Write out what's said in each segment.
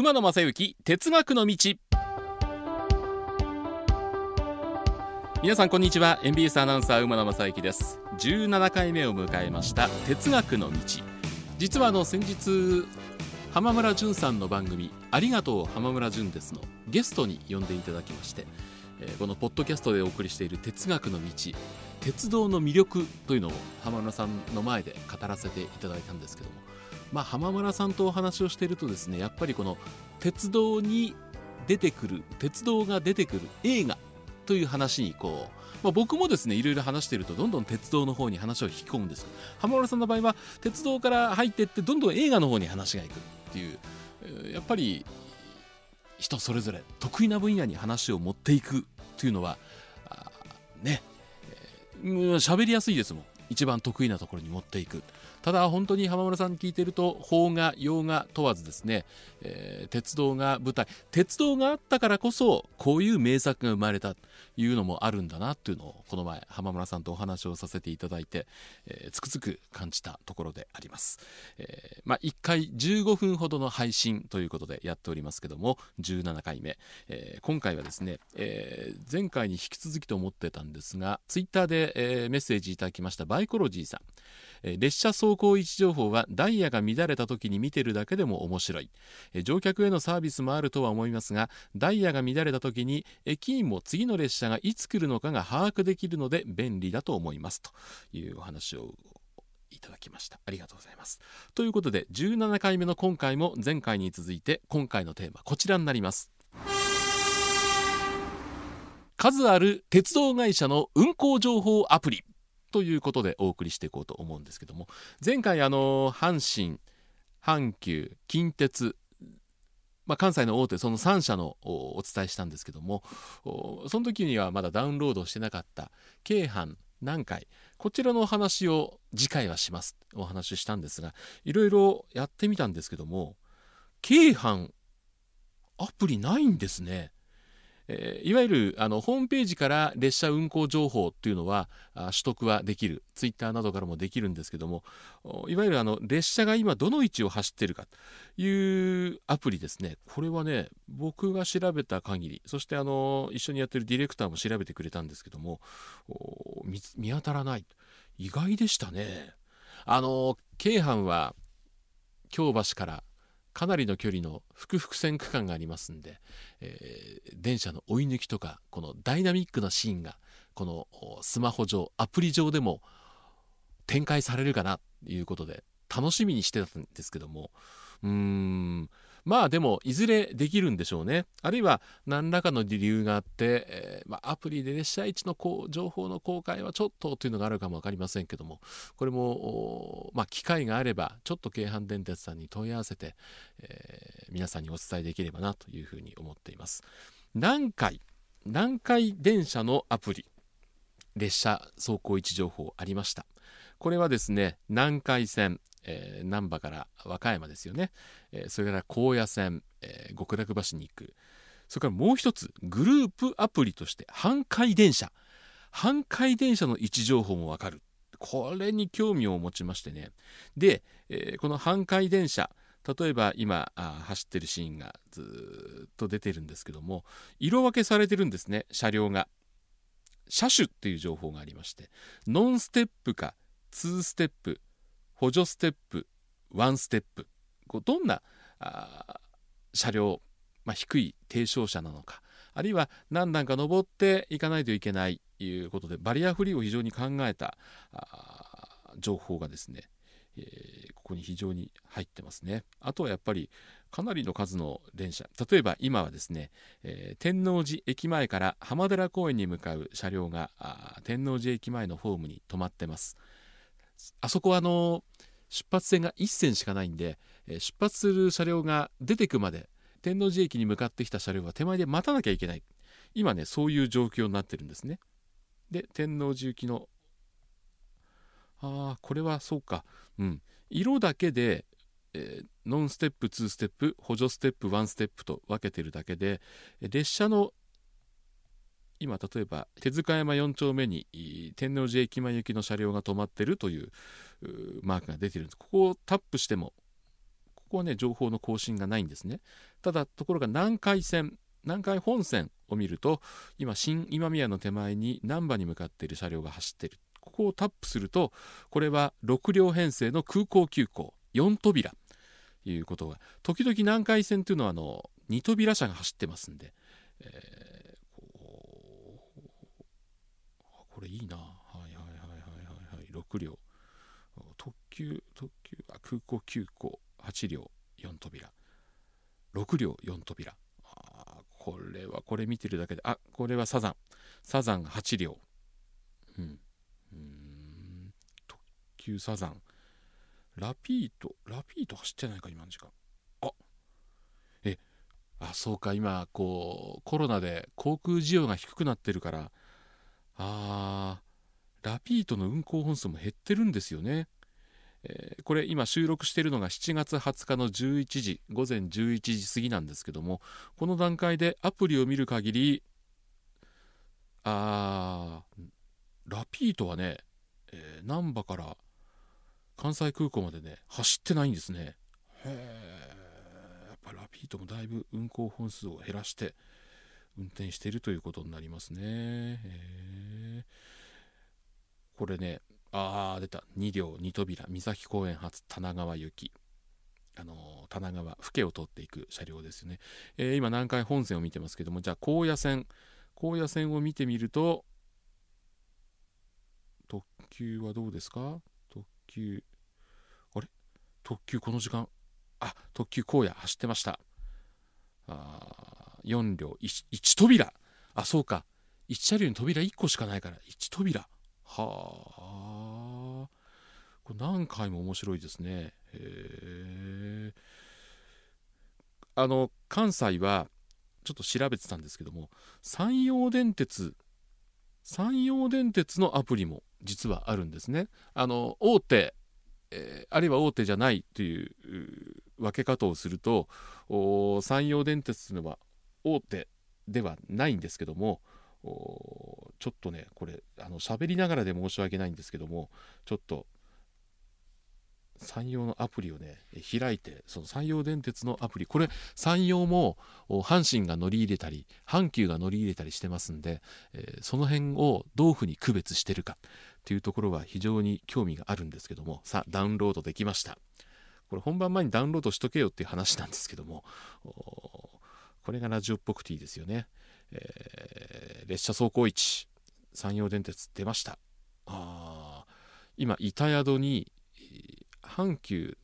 馬野正幸哲学の道。皆さんこんにちは。NBS アナウンサー馬野正幸です。17回目を迎えました哲学の道。実はあの先日浜村淳さんの番組ありがとう浜村淳ですのゲストに呼んでいただきましてこのポッドキャストでお送りしている哲学の道。鉄道の魅力というのを浜村さんの前で語らせていただいたんですけどもまあ、浜村さんとお話をしているとですねやっぱりこの鉄道に出てくる鉄道が出てくる映画という話にこう、まあ、僕もですねいろいろ話しているとどんどん鉄道の方に話を引き込むんです。浜村さんの場合は鉄道から入っていってどんどん映画の方に話がいくっていうやっぱり人それぞれ得意な分野に話を持っていくというのはね喋、えー、りやすいですもん。一番得意なところに持っていく。ただ本当に浜村さんに聞いてると邦画洋画問わずですね、えー、鉄道が舞台。鉄道があったからこそこういう名作が生まれたというのもあるんだなっていうのをこの前浜村さんとお話をさせていただいて、えー、つくづく感じたところであります、えー、まあ、1回15分ほどの配信ということでやっておりますけども17回目、え今回はですね、え前回に引き続きと思ってたんですがツイッターで、えメッセージいただきましたバイコロジーさん。え列車走行位置情報はダイヤが乱れた時に見てるだけでも面白い。乗客へのサービスもあるとは思いますがダイヤが乱れた時に駅員も次の列車がいつ来るのかが把握できるので便利だと思いますというお話をいただきました。ありがとうございます。ということで17回目の今回も前回に続いて今回のテーマこちらになります。数ある鉄道会社の運行情報アプリ。ということでお送りしていこうと思うんですけども前回あの阪神阪急近鉄まあ、関西の大手その3社のお伝えしたんですけどもその時にはまだダウンロードしてなかった京阪南海こちらのお話を次回はしますお話ししたんですがいろいろやってみたんですけども京阪アプリないんですね。えいわゆるあのホームページから列車運行情報っていうのは取得はできる。ツイッターなどからもできるんですけどもいわゆるあの列車が今どの位置を走っているかというアプリですね。これはね僕が調べた限りそしてあの一緒にやってるディレクターも調べてくれたんですけども見当たらない。意外でしたね。あの京阪は京橋からかなりの距離の複々線区間がありますんで、えー、電車の追い抜きとかこのダイナミックなシーンがこのスマホ上アプリ上でも展開されるかなということで楽しみにしてたんですけどもうーんまあでもいずれできるんでしょうね。あるいは何らかの理由があって、えー、まあ、アプリで列車位置のこう情報の公開はちょっとというのがあるかも分かりませんけどもこれも、まあ、機会があればちょっと京阪電鉄さんに問い合わせて、えー、皆さんにお伝えできればなというふうに思っています。南海南海電車のアプリ列車走行位置情報ありました？これはですね南海線えー、難波から和歌山ですよね、えー、それから高野線、えー、極楽橋に行く。それからもう一つグループアプリとして阪海電車。阪海電車の位置情報もわかる。これに興味を持ちましてね。で、えー、この阪海電車例えば今あ走ってるシーンがずっと出てるんですけども色分けされてるんですね車両が。車種っていう情報がありましてノンステップか2ステップ補助ステップワンステップこうどんなあ車両、まあ、低い低床車なのかあるいは何段か登っていかないといけないということでバリアフリーを非常に考えた情報がですね、えー、ここに非常に入ってますね。あとはやっぱりかなりの数の電車例えば今はですね、えー、天王寺駅前から浜寺公園に向かう車両が天王寺駅前のホームに止まってます。あそこはあの出発線が1線しかないんで、え出発する車両が出てくまで天王寺駅に向かってきた車両は手前で待たなきゃいけない。今ねそういう状況になってるんですね。で天王寺行きのああこれはそうか。うん。色だけで、えー、ノンステップ2ステップ補助ステップ1ステップと分けてるだけで列車の今例えば手塚山4丁目に天王寺駅前行きの車両が止まってるというマークが出てるんです。ここをタップしてもここはね情報の更新がないんですね。ただところが南海線南海本線を見ると今新今宮の手前に難波に向かっている車両が走ってる。ここをタップするとこれは6両編成の空港急行4扉。ということが時々南海線というのはあの2扉車が走ってますんで、えー、これいいな。はいはいはいはいはいはい。6両。特急特急。あ空港急行。8両4扉。6両4扉。あこれはこれ見てるだけで。あこれはサザン。サザン8両。うん。うん。特急サザン。ラピートラピート走ってないか今の時間。あえあそうか今こうコロナで航空需要が低くなってるからあーラピートの運行本数も減ってるんですよね。えー、これ今収録しているのが7月20日の11時午前11時過ぎなんですけどもこの段階でアプリを見る限りあーラピートはね、えー、難波から関西空港までね走ってないんですね。へえやっぱラピートもだいぶ運行本数を減らして運転しているということになりますね。これねああ出た。2両2扉。三崎公園発棚川行き。あの棚川府家を通っていく車両ですよね、えー、今南海本線を見てますけどもじゃあ高野線。高野線を見てみると特急はどうですか？特急。あれ？特急この時間？あ特急荒野。走ってました。あ4両 1, 1扉。あそうか。1車両に扉1個しかないから。1扉。はあ。これ何回も面白いですね。へえ。あの関西はちょっと調べてたんですけども山陽電鉄山陽電鉄のアプリも実はあるんですね。あの大手、えー、あるいは大手じゃないという分け方をすると山陽電鉄というのは大手ではないんですけどもちょっとねこれあの喋りながらで申し訳ないんですけどもちょっと山陽のアプリをね開いてその山陽電鉄のアプリこれ山陽も阪神が乗り入れたり阪急が乗り入れたりしてますんで、えー、その辺をどういうふうに区別してるかっていうところは非常に興味があるんですけどもさあダウンロードできました。これ本番前にダウンロードしとけよっていう話なんですけどもこれがラジオっぽくていいですよね。えー、列車走行位置。山陽電鉄出ました。あ今板宿に阪急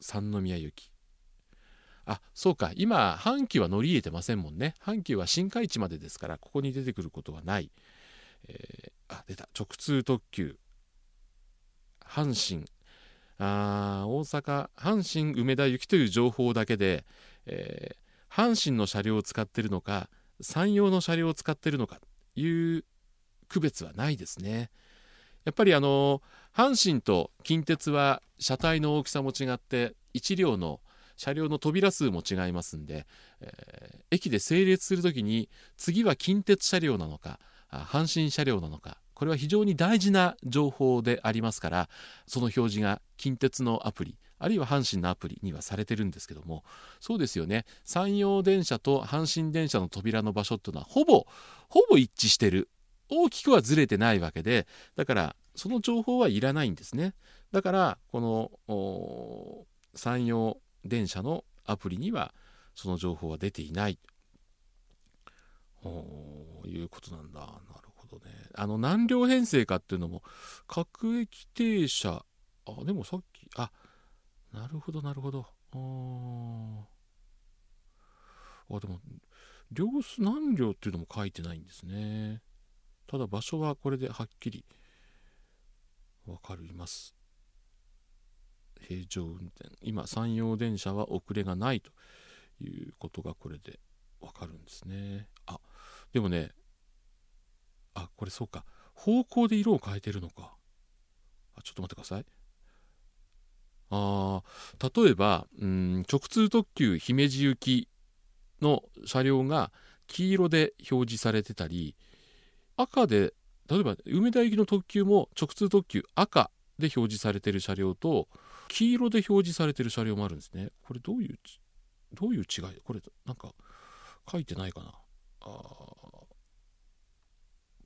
三宮行き。あそうか。今阪急は乗り入れてませんもんね。阪急は新海地までですからここに出てくることはない、えー、あ出た。直通特急。阪神。あ大阪。阪神梅田行きという情報だけで、えー、阪神の車両を使ってるのか山陽の車両を使ってるのかという区別はないですね。やっぱりあの阪神と近鉄は車体の大きさも違って1両の車両の扉数も違いますんで、えー、駅で整列する時に次は近鉄車両なのか阪神車両なのかこれは非常に大事な情報でありますからその表示が近鉄のアプリあるいは阪神のアプリにはされてるんですけどもそうですよね。山陽電車と阪神電車の扉の場所っていうのはほぼほぼ一致してる。大きくはずれてないわけでだからその情報はいらないんですね。だからこの山陽電車のアプリにはその情報は出ていない。ということなんだ。なるほどね。あの何両編成かっていうのも各駅停車。あでもさっきあなるほどなるほど。ああでも両数何両っていうのも書いてないんですね。ただ場所はこれではっきり分かります。平常運転。今山陽電車は遅れがないということがこれで分かるんですね。あでもねこれそうか。方向で色を変えてるのか。あちょっと待ってください。あ例えばうん直通特急姫路行きの車両が黄色で表示されてたり赤で例えば梅田行きの特急も直通特急赤で表示されてる車両と黄色で表示されてる車両もあるんですね。これどういうどういう違い？これなんか書いてないかな。あ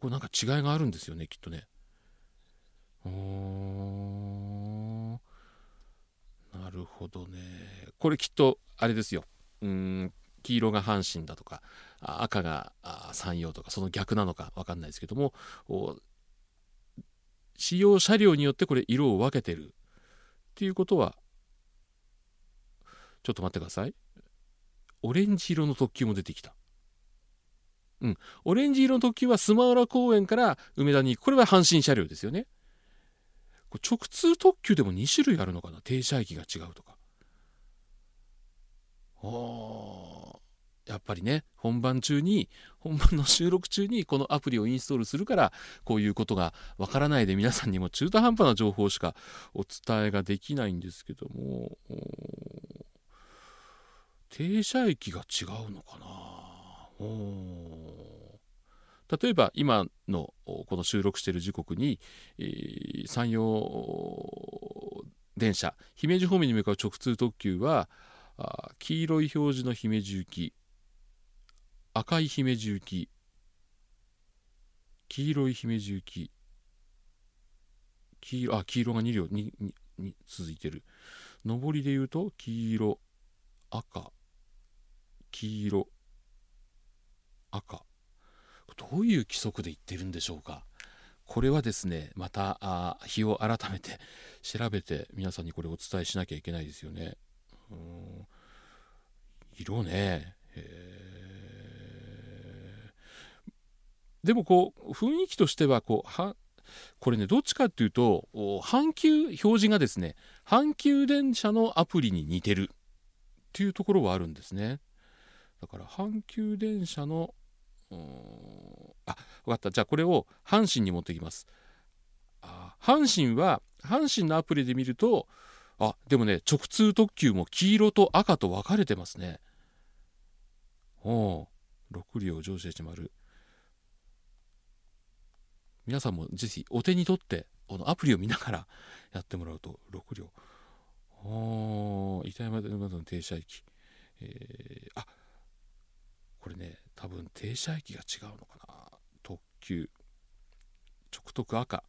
これなんか違いがあるんですよねきっとね。なるほどね。これきっとあれですよ。うん黄色が阪神だとか赤が山陽とかその逆なのか分かんないですけども使用車両によってこれ色を分けてる。っていうことはちょっと待ってください。オレンジ色の特急も出てきた。うん。オレンジ色の特急はスマウラ公園から梅田に行く。これは阪神車両ですよね。直通特急でも2種類あるのかな？停車駅が違うとか。あやっぱりね本番中に本番の収録中にこのアプリをインストールするからこういうことがわからないで皆さんにも中途半端な情報しかお伝えができないんですけども。停車駅が違うのかな？例えば今のこの収録している時刻に、えー、山陽電車姫路方面に向かう直通特急は黄色い表示の姫路行き赤い姫路行き黄色い姫路行き黄色あ黄色が2両ににに続いてる。上りで言うと黄色赤黄色赤。どういう規則で言ってるんでしょうか？これはですねまたあ日を改めて調べて皆さんにこれお伝えしなきゃいけないですよね。うん。色ね。でもこう雰囲気としてはこうはこれねどっちかっていうと阪急表示がですね阪急電車のアプリに似てるっていうところはあるんですね。だから阪急電車のあ分かった。じゃあこれを阪神に持ってきます。あ阪神は阪神のアプリで見るとあでもね直通特急も黄色と赤と分かれてますね。おお6両乗車1丸皆さんもぜひお手に取ってこのアプリを見ながら やってもらうと6両。おお板山での停車駅、えー、あこれね多分停車駅が違うのかな。特急。直特赤。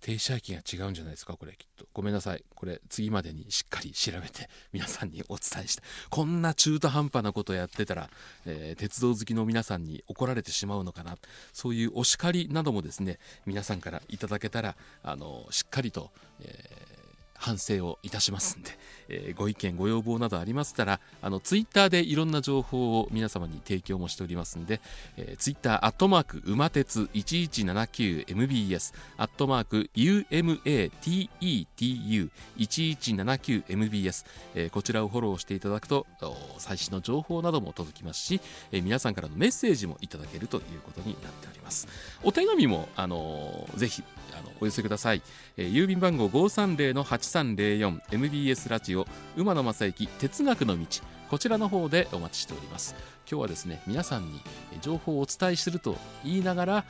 停車駅が違うんじゃないですかこれきっと。ごめんなさい。これ次までにしっかり調べて 皆さんにお伝えしてこんな中途半端なことやってたら、えー、鉄道好きの皆さんに怒られてしまうのかな。そういうお叱りなどもですね皆さんからいただけたらあのしっかりと、えー反省をいたしますんで、えー、ご意見ご要望などありましたらあのツイッターでいろんな情報を皆様に提供もしておりますんで、えー、ツイッターアットマーク馬鉄 1179MBS アットマーク UMATETU1179MBS、えー、こちらをフォローしていただくと最新の情報なども届きますし、えー、皆さんからのメッセージもいただけるということになっております。お手紙もあのー、ぜひあのお寄せください、えー、郵便番号1304 MBS ラジオ馬野正幸哲学の道。こちらの方でお待ちしております。今日はですね皆さんに情報をお伝えすると言いながら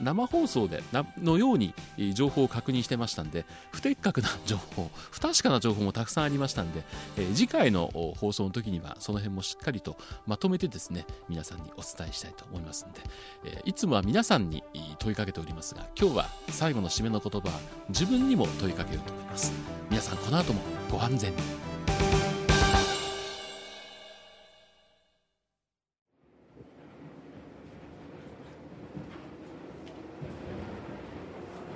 生放送でのように情報を確認してましたんで不適格な情報不確かな情報もたくさんありましたんで、え次回の放送の時にはその辺もしっかりとまとめてですね皆さんにお伝えしたいと思いますんで、えいつもは皆さんに問いかけておりますが今日は最後の締めの言葉は自分にも問いかけようと思います。皆さんこの後もご安全に。